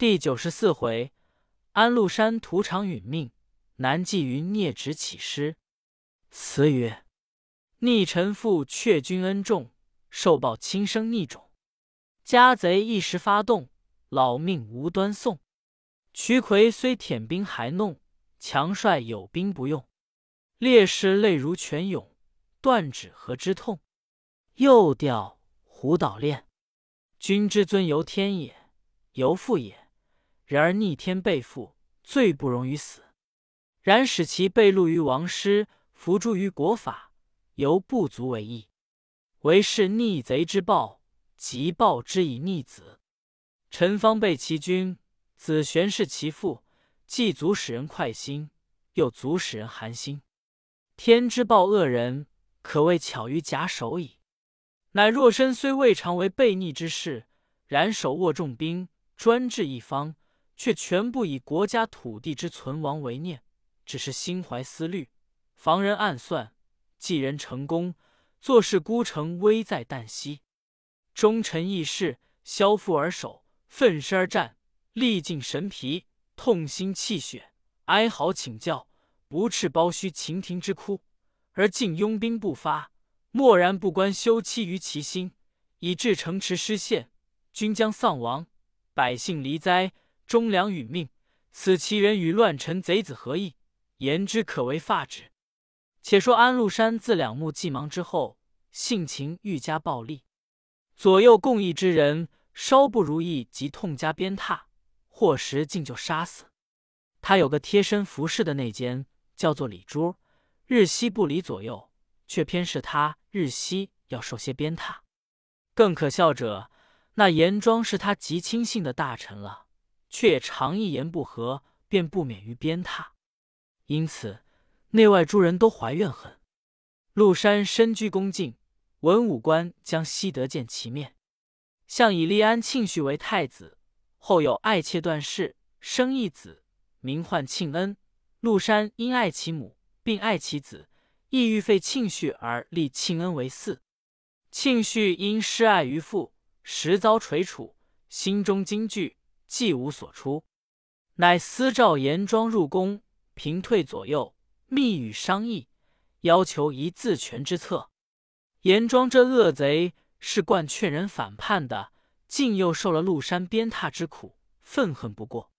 第九十四回，安禄山屠场殒命，南霁云孽职起师。词曰：逆臣父却君恩重，受报亲生逆种。家贼一时发动，老命无端送。瞿魁虽舔兵还弄，强帅有兵不用。烈士泪如泉涌，断指何之痛？又调胡捣练，君之尊由天也，由父也。然而逆天背负，最不容于死。然使其被戮于王师，伏诛于国法，犹不足为意。唯是逆贼之报，即报之以逆子。陈方被其君，子玄是其父，既足使人快心，又足使人寒心。天之报恶人，可谓巧于假手矣。乃若身虽未尝为悖逆之事，然手握重兵，专治一方。却全部以国家土地之存亡为念，只是心怀思虑，防人暗算，济人成功，做事孤城危在旦夕。忠臣义士，消腹而守，奋身而战，历尽神疲，痛心泣血，哀嚎请教，不斥包虚秦庭之哭，而竟拥兵不发，默然不关休戚于其心，以致城池失陷，军将丧亡，百姓离灾。忠良殒命，此其人与乱臣贼子何异？言之可为发指。且说安禄山自两目既盲之后，性情愈加暴戾，左右共议之人稍不如意，即痛加鞭挞，或时竟就杀死。他有个贴身服侍的内监，叫做李珠，日夕不离左右，却偏是他日夕要受些鞭挞。更可笑者，那严庄是他极亲信的大臣了。却也常一言不合，便不免于鞭挞，因此内外诸人都怀怨恨。陆山身居恭敬，文武官将悉得见其面。向以立安庆绪为太子，后有爱妾段氏生一子，名唤庆恩。陆山因爱其母，并爱其子，意欲废庆绪而立庆恩为嗣。庆绪因失爱于父，时遭垂楚，心中惊惧。既无所出，乃私召严庄入宫，平退左右，密语商议，要求一自全之策。严庄这恶贼是惯劝人反叛的，竟又受了陆山鞭挞之苦，愤恨不过。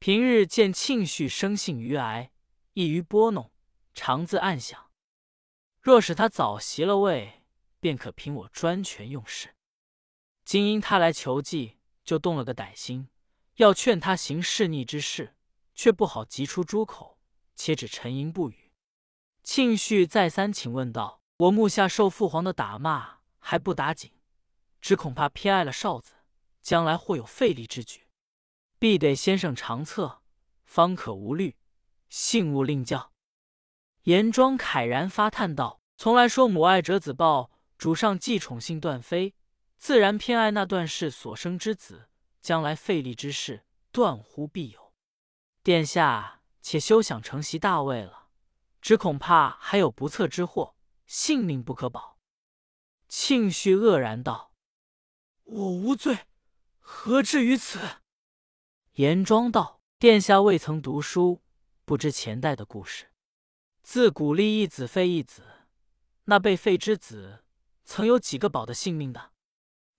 平日见庆绪生性愚癌，易于拨弄，常自暗想：若使他早袭了位，便可凭我专权用事。今因他来求计，就动了个歹心。要劝他行弑逆之事，却不好急出诸口，且只沉吟不语。庆绪再三请问道：“我目下受父皇的打骂，还不打紧，只恐怕偏爱了少子，将来或有废立之举，必得先生长策，方可无虑。幸勿令教。”严庄慨然发叹道：“从来说母爱者子报，主上既宠幸段妃，自然偏爱那段氏所生之子。”将来废立之事，断乎必有。殿下且休想承袭大位了，只恐怕还有不测之祸，性命不可保。庆绪愕然道：“我无罪，何至于此？”严庄道：“殿下未曾读书，不知前代的故事。自古立一子废一子，那被废之子，曾有几个保的性命的？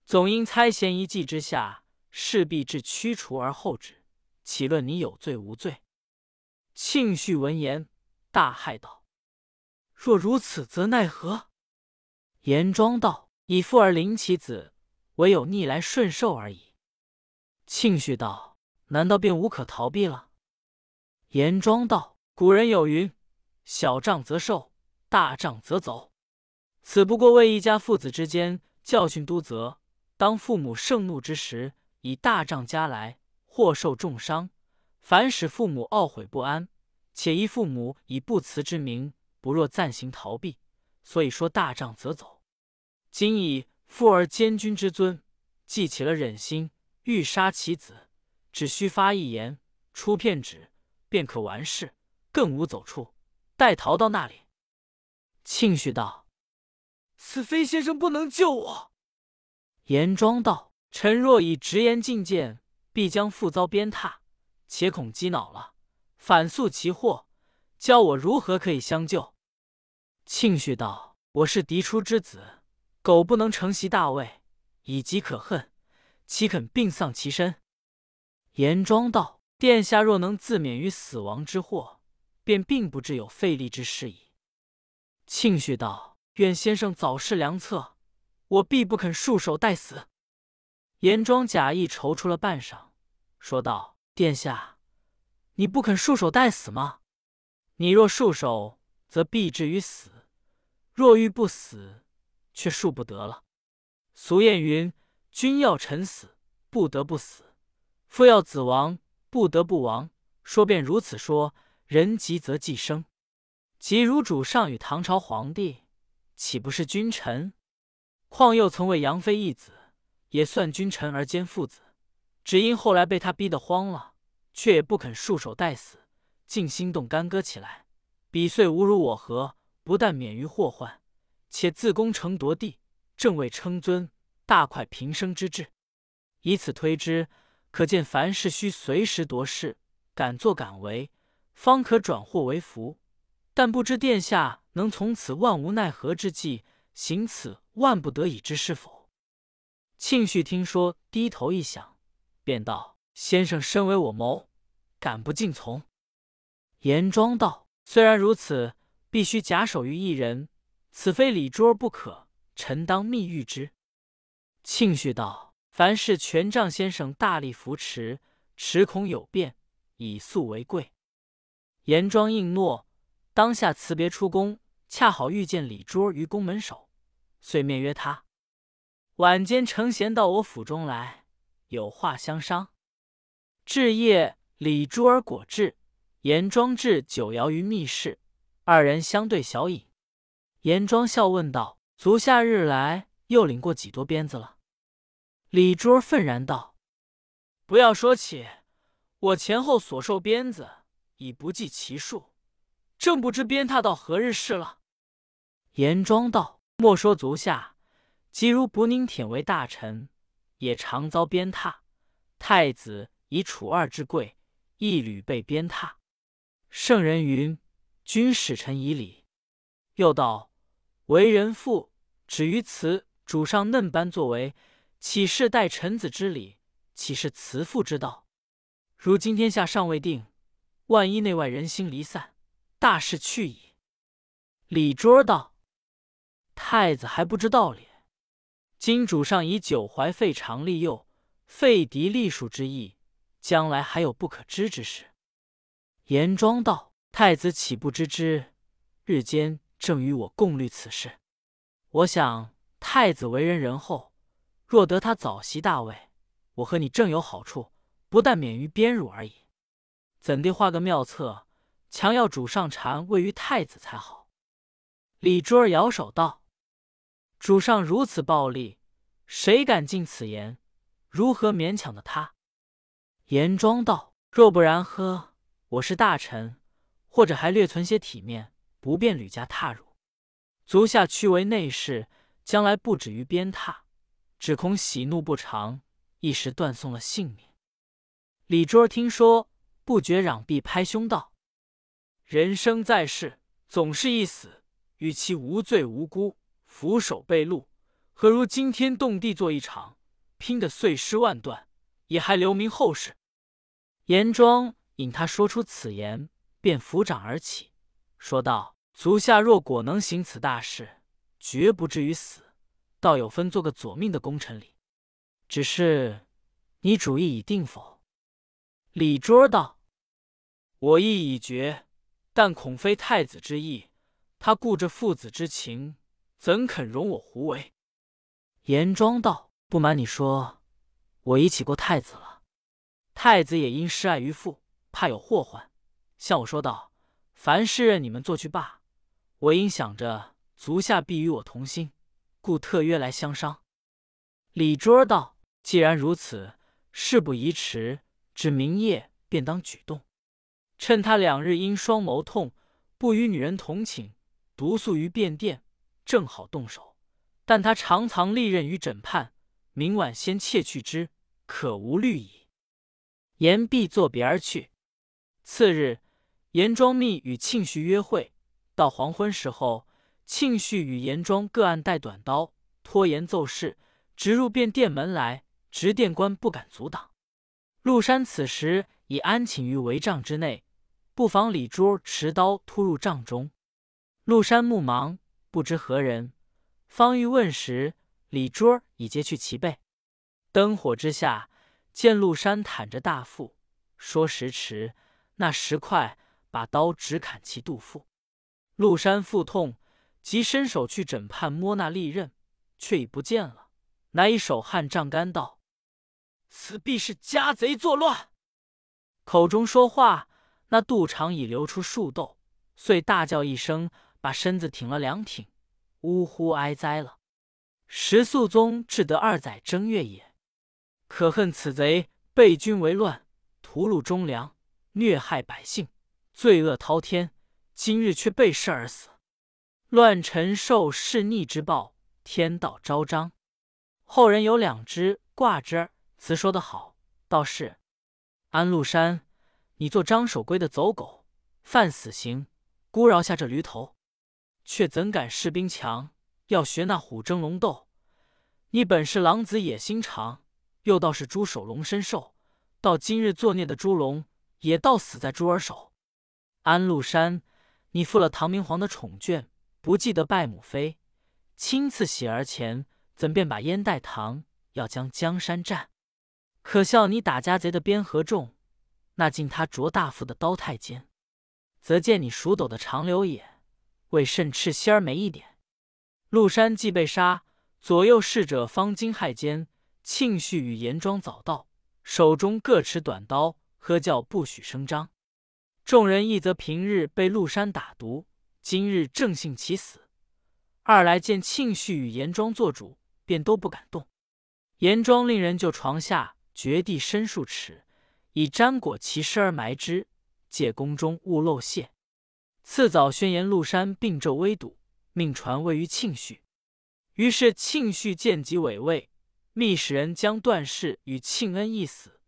总因猜嫌一计之下。”势必至驱除而后止，岂论你有罪无罪？庆绪闻言大骇道：“若如此，则奈何？”严庄道：“以父而临其子，唯有逆来顺受而已。”庆绪道：“难道便无可逃避了？”严庄道：“古人有云：小仗则受，大仗则走。此不过为一家父子之间教训督责，当父母盛怒之时。”以大仗加来，或受重伤，反使父母懊悔不安，且依父母以不辞之名，不若暂行逃避，所以说大仗则走。今以父儿监军之尊，既起了忍心，欲杀其子，只需发一言，出片纸，便可完事，更无走处。待逃到那里？庆绪道：“此非先生不能救我。”严庄道。臣若以直言进谏，必将复遭鞭挞，且恐激恼了，反诉其祸，教我如何可以相救。”庆绪道：“我是嫡出之子，苟不能承袭大位，以极可恨，岂肯病丧其身？”严庄道：“殿下若能自免于死亡之祸，便并不至有废立之事矣。”庆绪道：“愿先生早施良策，我必不肯束手待死。”严庄假意踌躇了半晌，说道：“殿下，你不肯束手待死吗？你若束手，则必至于死；若欲不死，却恕不得了。俗谚云：‘君要臣死，不得不死；父要子亡，不得不亡。’说便如此说。人急则既生，即如主上与唐朝皇帝，岂不是君臣？况又曾为杨妃义子。”也算君臣而兼父子，只因后来被他逼得慌了，却也不肯束手待死，竟心动干戈起来。彼遂侮辱我和，不但免于祸患，且自攻城夺地，正位称尊，大快平生之志。以此推之，可见凡事须随时夺势，敢作敢为，方可转祸为福。但不知殿下能从此万无奈何之际，行此万不得已之事否？庆绪听说，低头一想，便道：“先生身为我谋，敢不敬从？”严庄道：“虽然如此，必须假手于一人，此非李珠儿不可。臣当密谕之。”庆绪道：“凡事权杖先生大力扶持，持恐有变，以速为贵。”严庄应诺，当下辞别出宫，恰好遇见李珠儿于宫门首，遂面约他。晚间，程贤到我府中来，有话相商。至夜，李珠儿果至，严庄置酒肴于密室，二人相对小饮。严庄笑问道：“足下日来，又领过几多鞭子了？”李珠儿愤然道：“不要说起，我前后所受鞭子已不计其数，正不知鞭挞到何日事了。”严庄道：“莫说足下。”即如伯宁舔为大臣，也常遭鞭挞。太子以楚二之贵，一屡被鞭挞。圣人云：“君使臣以礼。”又道：“为人父，止于此。”主上嫩般作为，岂是待臣子之礼？岂是慈父之道？如今天下尚未定，万一内外人心离散，大事去矣。李卓道：“太子还不知道理。”今主上以九怀废长立幼，废嫡立庶之意，将来还有不可知之事。严庄道：“太子岂不知之？日间正与我共虑此事。我想太子为人仁厚，若得他早袭大位，我和你正有好处，不但免于鞭辱而已。怎地画个妙策，强要主上禅位于太子才好？”李珠儿摇手道。主上如此暴力，谁敢进此言？如何勉强的他？严庄道：“若不然，呵，我是大臣，或者还略存些体面，不便屡加踏入。足下屈为内侍，将来不止于鞭挞，只恐喜怒不常，一时断送了性命。”李桌听说，不觉攘臂拍胸道：“人生在世，总是一死，与其无罪无辜。”俯首被戮，何如惊天动地做一场，拼得碎尸万段，也还留名后世。严庄引他说出此言，便抚掌而起，说道：“足下若果能行此大事，绝不至于死，倒有分做个左命的功臣礼。只是你主意已定否？”李卓道：“我意已决，但恐非太子之意。他顾着父子之情。”怎肯容我胡为？严庄道：“不瞒你说，我已起过太子了。太子也因失爱于父，怕有祸患，向我说道：‘凡事任你们做去罢。’我因想着足下必与我同心，故特约来相商。”李卓道：“既然如此，事不宜迟，至明夜便当举动。趁他两日因双眸痛，不与女人同寝，独宿于便殿。”正好动手，但他常藏利刃于枕畔，明晚先窃去之，可无虑矣。言必作别而去。次日，严庄密与庆绪约会，到黄昏时候，庆绪与严庄各按带短刀，拖延奏事，直入便殿门来，执殿官不敢阻挡。陆山此时已安寝于帷帐之内，不妨李珠持刀突入帐中。陆山目盲，不知何人，方欲问时，李珠已揭去其背。灯火之下，见陆山袒着大腹，说时迟，那时快，把刀直砍其肚腹。陆山腹痛，即伸手去枕畔摸那利刃，却已不见了。乃以手汗杖干道。此必是家贼作乱，口中说话，那肚肠已流出数豆，遂大叫一声，把身子挺了两挺，呜呼哀哉了。石肃宗至得二载正月也，可恨此贼背君为乱，屠戮忠良，虐害百姓，罪恶滔天。今日却被弑而死，乱臣受弑逆之报，天道昭彰。后人有两只挂之。词说得好，道是安禄山，你做张守珪的走狗，犯死刑，孤饶下这驴头，却怎敢士兵强？要学那虎争龙斗。你本是狼子野心长，又倒是猪首龙身兽。到今日作孽的猪龙，也倒死在猪儿手。安禄山，你负了唐明皇的宠眷，不记得拜母妃，亲赐喜儿钱，怎便把烟袋唐，要将江山占？可笑你打家贼的鞭和重，那敬他卓大夫的刀太监，则见你蜀斗的长流也，为甚赤心儿没一点？陆山既被杀，左右侍者方惊骇间，庆绪与严庄早到，手中各持短刀，喝叫不许声张。众人一则平日被陆山打毒，今日正幸其死；二来见庆绪与严庄做主，便都不敢动。严庄令人就床下。掘地深数尺，以粘裹其尸而埋之，借宫中勿漏泄。次早宣言陆山病骤危堵，命传位于庆绪。于是庆绪见及委位，密使人将段氏与庆恩一死，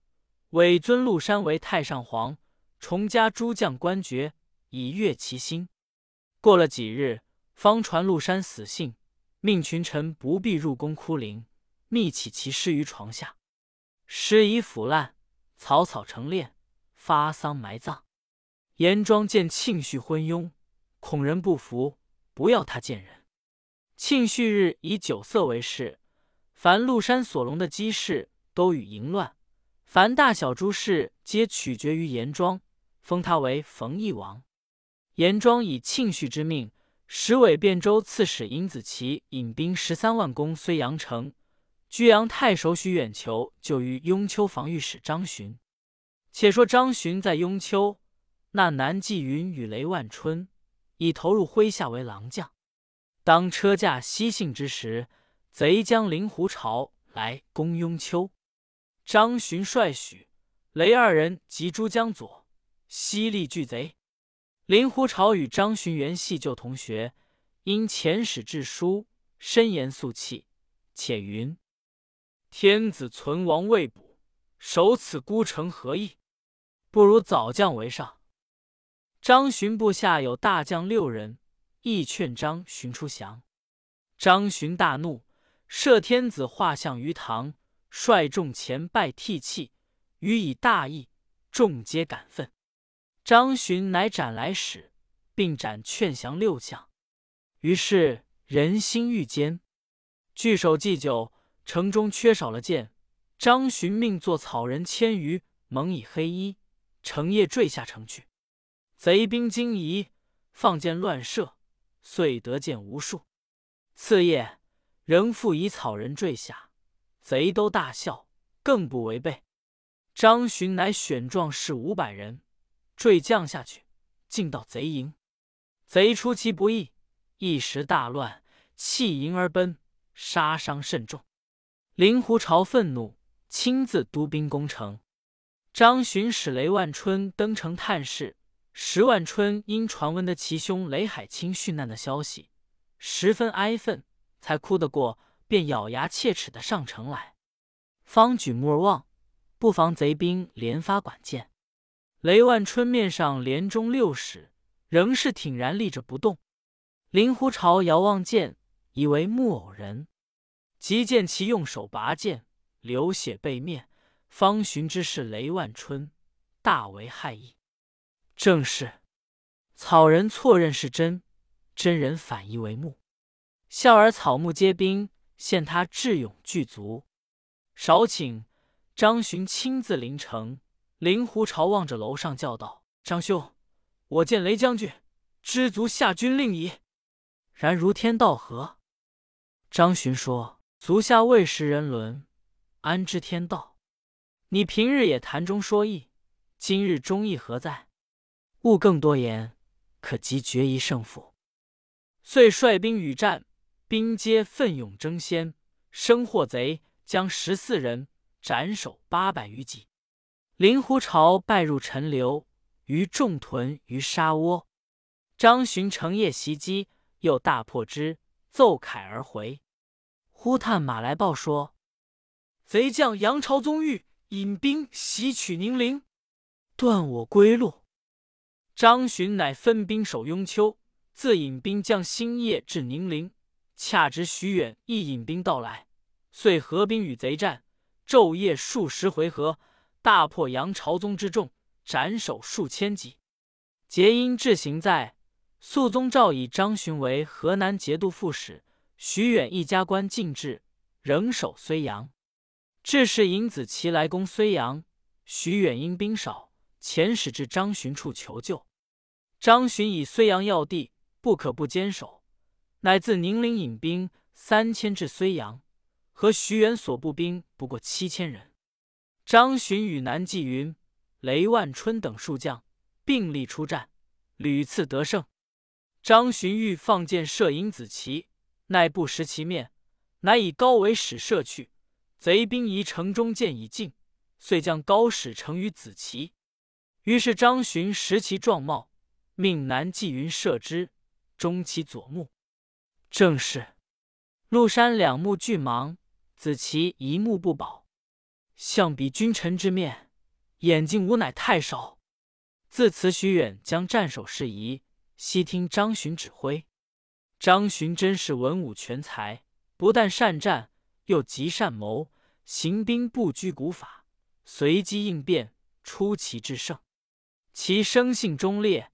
委尊陆山为太上皇，重加诸将官爵，以悦其心。过了几日，方传陆山死信，命群臣不必入宫哭灵，密起其尸于床下。尸已腐烂，草草成殓，发丧埋葬。严庄见庆绪昏庸，恐人不服，不要他见人。庆绪日以酒色为事，凡陆山所隆的机事，都与淫乱；凡大小诸事，皆取决于严庄，封他为冯异王。严庄以庆绪之命，使伪汴州刺史尹子奇引兵十三万攻睢阳城。居阳太守许远求就于雍丘防御使张巡。且说张巡在雍丘，那南霁云与雷万春已投入麾下为郎将。当车驾西幸之时，贼将灵狐巢来攻雍丘。张巡率许、雷二人及诸将佐，犀利拒贼。灵狐巢与张巡原系旧同学，因遣使致书，深言肃气，且云。天子存亡未卜，守此孤城何益？不如早降为上。张巡部下有大将六人，亦劝张巡出降。张巡大怒，设天子画像于堂，率众前拜涕泣，予以大义，众皆感愤。张巡乃斩来使，并斩劝降六将。于是人心愈坚，据守祭酒。城中缺少了箭，张巡命作草人千余，蒙以黑衣，成夜坠下城去。贼兵惊疑，放箭乱射，遂得箭无数。次夜仍复以草人坠下，贼都大笑，更不违背。张巡乃选壮士五百人，坠降下去，进到贼营。贼出其不意，一时大乱，弃营而奔，杀伤甚重。令狐潮愤怒，亲自督兵攻城。张巡使雷万春登城探视。石万春因传闻的其兄雷海清殉难的消息，十分哀愤，才哭得过，便咬牙切齿的上城来。方举目而望，不妨贼兵连发管箭。雷万春面上连中六矢，仍是挺然立着不动。令狐潮遥望剑，以为木偶人，即见其用手拔剑，流血背面，方寻之是雷万春，大为骇异。正是草人错认是真，真人反疑为木。笑儿草木皆兵，现他智勇具足。少顷，张巡亲自临城。令狐潮望着楼上叫道：“张兄，我见雷将军，知足下军令矣。”然如天道何？张巡说：“足下未识人伦，安知天道？你平日也谈中说义，今日忠义何在？勿更多言，可即决一胜负。”遂率兵与战，兵皆奋勇争先，生获贼将十四人，斩首八百余级。令狐潮败入陈留，于众屯于沙窝。张巡乘夜袭击，又大破之，奏凯而回。忽探马来报说，贼将杨朝宗欲引兵袭取宁陵，断我归路。张巡乃分兵守雍丘，自引兵将星夜至宁陵，恰值徐远亦引兵到来，遂合兵与贼战，昼夜数十回合。大破杨朝宗之众，斩首数千级。节因至行在，肃宗诏以张巡为河南节度副使，徐远一家官进至，仍守睢阳。致使尹子奇来攻睢阳，徐远因兵少，遣使至张巡处求救。张巡以睢阳要地，不可不坚守，乃自宁陵引兵三千至睢阳，和徐元所部兵不过七千人。张巡与南霁云、雷万春等数将并力出战，屡次得胜。张巡欲放箭射尹子奇，奈不识其面，乃以高为使射去。贼兵疑城中箭已尽，遂将高使成于子奇。于是张巡识其状貌，命南霁云射之，中其左目。正是陆山两目俱盲，子奇一目不保。相比君臣之面，眼睛无乃太少。自此，许远将战守事宜悉听张巡指挥。张巡真是文武全才，不但善战，又极善谋，行兵不拘古法，随机应变，出奇制胜。其生性忠烈，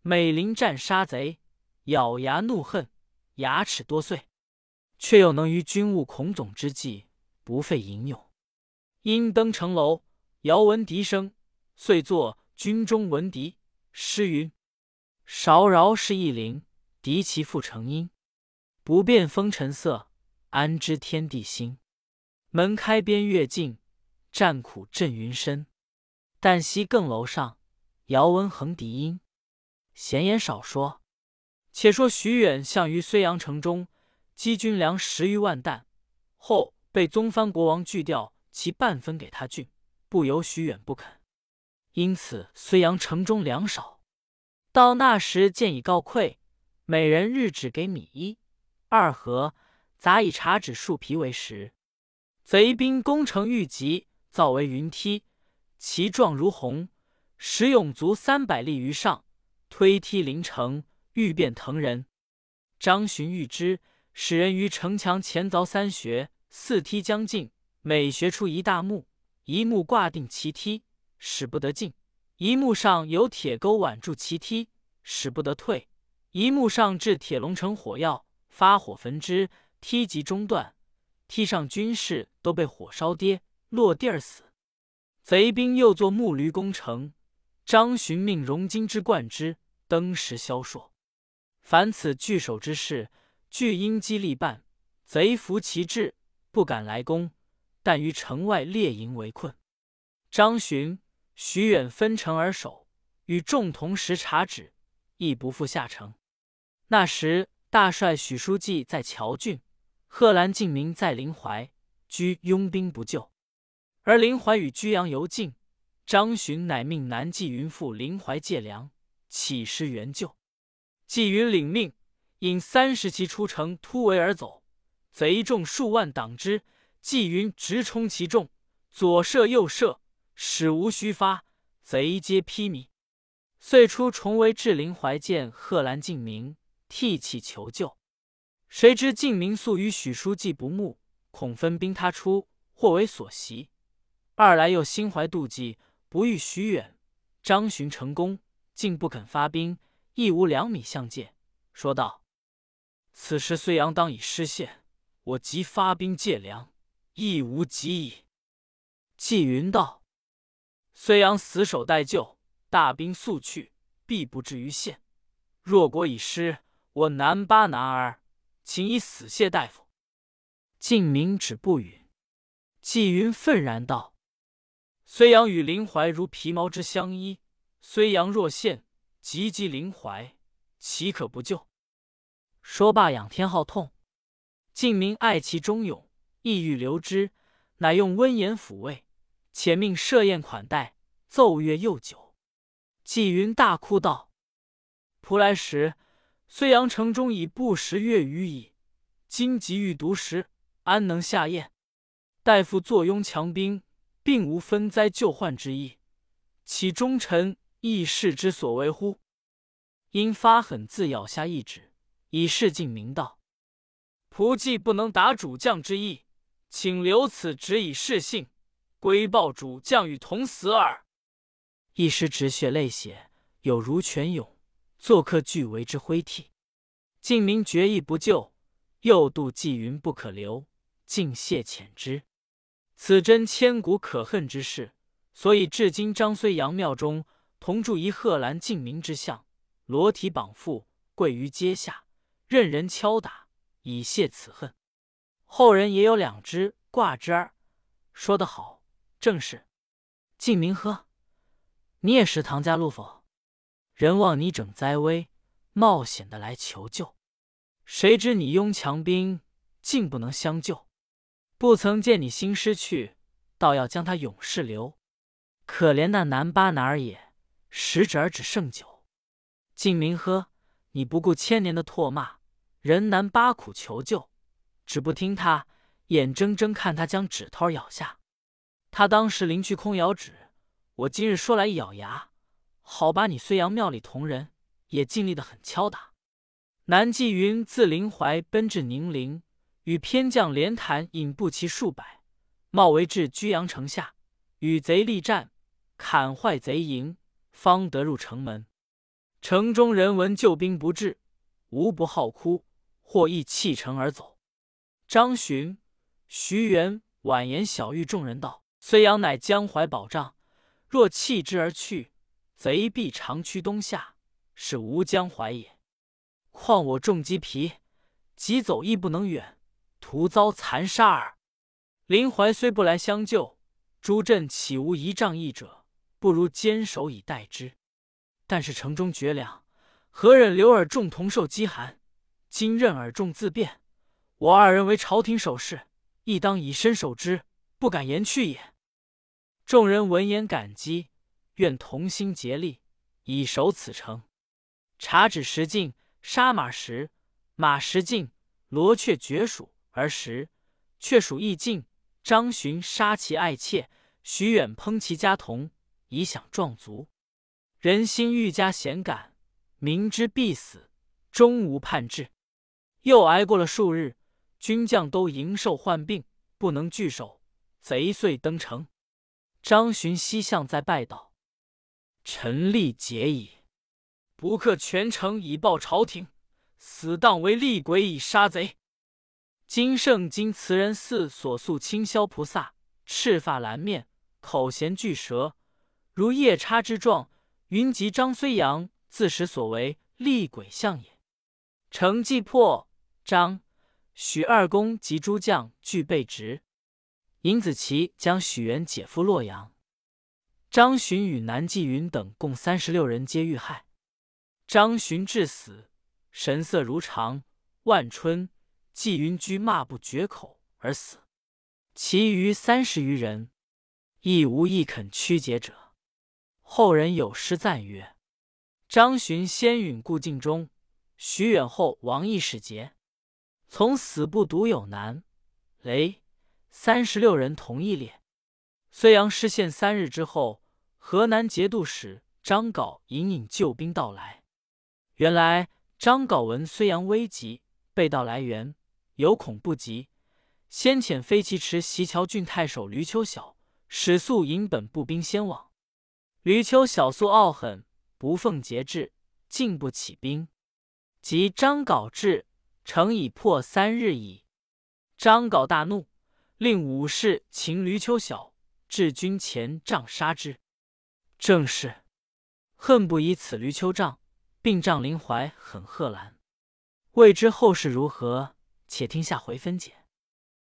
每临战杀贼，咬牙怒恨，牙齿多碎，却又能于军务孔总之际，不费吟勇。因登城楼，遥闻笛声，遂作《军中闻笛》诗云：“韶饶是一灵，笛其复成音。不辨风尘色，安知天地心？门开边月尽，战苦震云深。但惜更楼上，遥闻横笛音。”闲言少说，且说徐远项于睢阳城中积军粮十余万担，后被宗藩国王拒掉。其半分给他郡，不由徐远不肯，因此睢阳城中粮少。到那时，见已告溃，每人日只给米一二合，杂以茶纸树皮为食。贼兵攻城愈急，造为云梯，其状如虹，使勇卒三百立于上，推梯临城，欲变腾人。张巡欲之，使人于城墙前凿三穴，四梯将进。每学出一大木，一木挂定其梯，使不得进；一木上有铁钩挽住其梯，使不得退；一木上置铁笼成火药，发火焚之，梯即中断。梯上军士都被火烧跌，落地而死。贼兵又作木驴攻城，张巡命荣金之贯之，登时消烁。凡此据守之事，俱因机力办，贼服其志，不敢来攻。但于城外列营围困，张巡、徐远分城而守，与众同食茶止，亦不复下城。那时大帅许书记在谯郡，贺兰敬明在临淮，居拥兵不救。而临淮与居阳尤近，张巡乃命南霁云赴临淮借粮，起师援救。纪云领命，引三十骑出城突围而走，贼众数万挡之。纪云直冲其众，左射右射，使无虚发，贼皆披靡。遂出重围至临淮，见贺兰、敬明，涕泣求救。谁知敬明素与许书记不睦，恐分兵他出，或为所袭。二来又心怀妒忌，不欲许远、张巡成功，竟不肯发兵，亦无两米相借。说道：“此时睢阳当已失陷，我即发兵借粮，亦无及矣。”纪云道：“睢阳死守待救，大兵速去，必不至于陷。若国已失，我南巴男儿。”请以死谢大夫。敬明止不语。纪云愤然道：“睢阳与林怀如皮毛之相依，睢阳若陷，急急林怀，岂可不救？”说罢，仰天号痛。敬明爱其忠勇，意欲留之，乃用温言抚慰，且命设宴款待，奏乐又酒。纪云大哭道：“仆来时。”睢阳城中已不食月余矣，今急欲独食，安能下咽？大夫坐拥强兵，并无分灾救患之意，岂忠臣义士之所为乎？因发狠，自咬下一指，以示敬明道：“仆既不能达主将之意，请留此旨以示信，归报主将与同死耳。”一时止血泪血，有如泉涌。作客俱为之挥涕，敬明决意不救，又度纪云不可留，竟谢遣之。此真千古可恨之事，所以至今张睢阳庙中同铸一贺兰敬明之像，裸体绑缚，跪于阶下，任人敲打，以泄此恨。后人也有两只挂之儿，说得好，正是敬明呵，你也是唐家路否？人望你整灾危，冒险的来求救，谁知你拥强兵，竟不能相救。不曾见你心失去，倒要将他永世留。可怜那南巴男儿也，食指儿只剩酒。敬明呵，你不顾千年的唾骂，人南八苦求救，只不听他，眼睁睁看他将指头咬下。他当时临去空咬指，我今日说来一咬牙。好把你睢阳庙里同人也尽力的很敲打。南霁云自临淮奔至宁陵，与偏将连谈引步骑数百，冒为至居阳城下，与贼力战，砍坏贼营，方得入城门。城中人闻救兵不至，无不号哭，或亦弃城而走。张巡、徐元婉言小谕众人道：“睢阳乃江淮保障，若弃之而去。”贼必长驱东下，是无江淮也。况我重鸡皮，急走亦不能远，徒遭残杀耳。林怀虽不来相救，诸镇岂无一仗义者？不如坚守以待之。但是城中绝粮，何忍留尔众同受饥寒？今任尔众自便，我二人为朝廷守事，亦当以身守之，不敢言去也。众人闻言感激。愿同心竭力，以守此城。察指石径，杀马时，马石尽，罗雀绝鼠而时却属易尽。张巡杀其爱妾，徐远烹其家童，以享壮族。人心愈加险感，明知必死，终无叛志。又挨过了数日，军将都营受患病，不能聚守，贼遂登城。张巡西向在拜道。臣力竭矣，不克全城以报朝廷，死当为厉鬼以杀贼。今圣经慈仁寺所塑清霄菩萨，赤发蓝面，口衔巨蛇，如夜叉之状，云集张睢阳自始所为厉鬼相也。城既破，张、许二公及诸将俱被执。尹子奇将许元解赴洛阳。张巡与南霁云等共三十六人皆遇害。张巡至死，神色如常。万春、纪云居骂不绝口而死。其余三十余人，亦无一肯屈节者。后人有诗赞曰：“张巡先允故境中，徐远后亡义使节。从死不独有难，雷三十六人同一列。”睢阳失陷三日之后，河南节度使张镐隐隐救兵到来。原来张镐闻睢阳危急，备道来援，有恐不及，先遣飞骑持袭桥郡太守闾丘晓，使速引本部兵先往。闾丘晓素傲狠，不奉节制，进不起兵。及张镐至，城已破三日矣。张镐大怒，令武士擒闾丘晓。至军前杖杀之，正是恨不以此驴丘杖，并杖林怀很贺兰。未知后事如何，且听下回分解。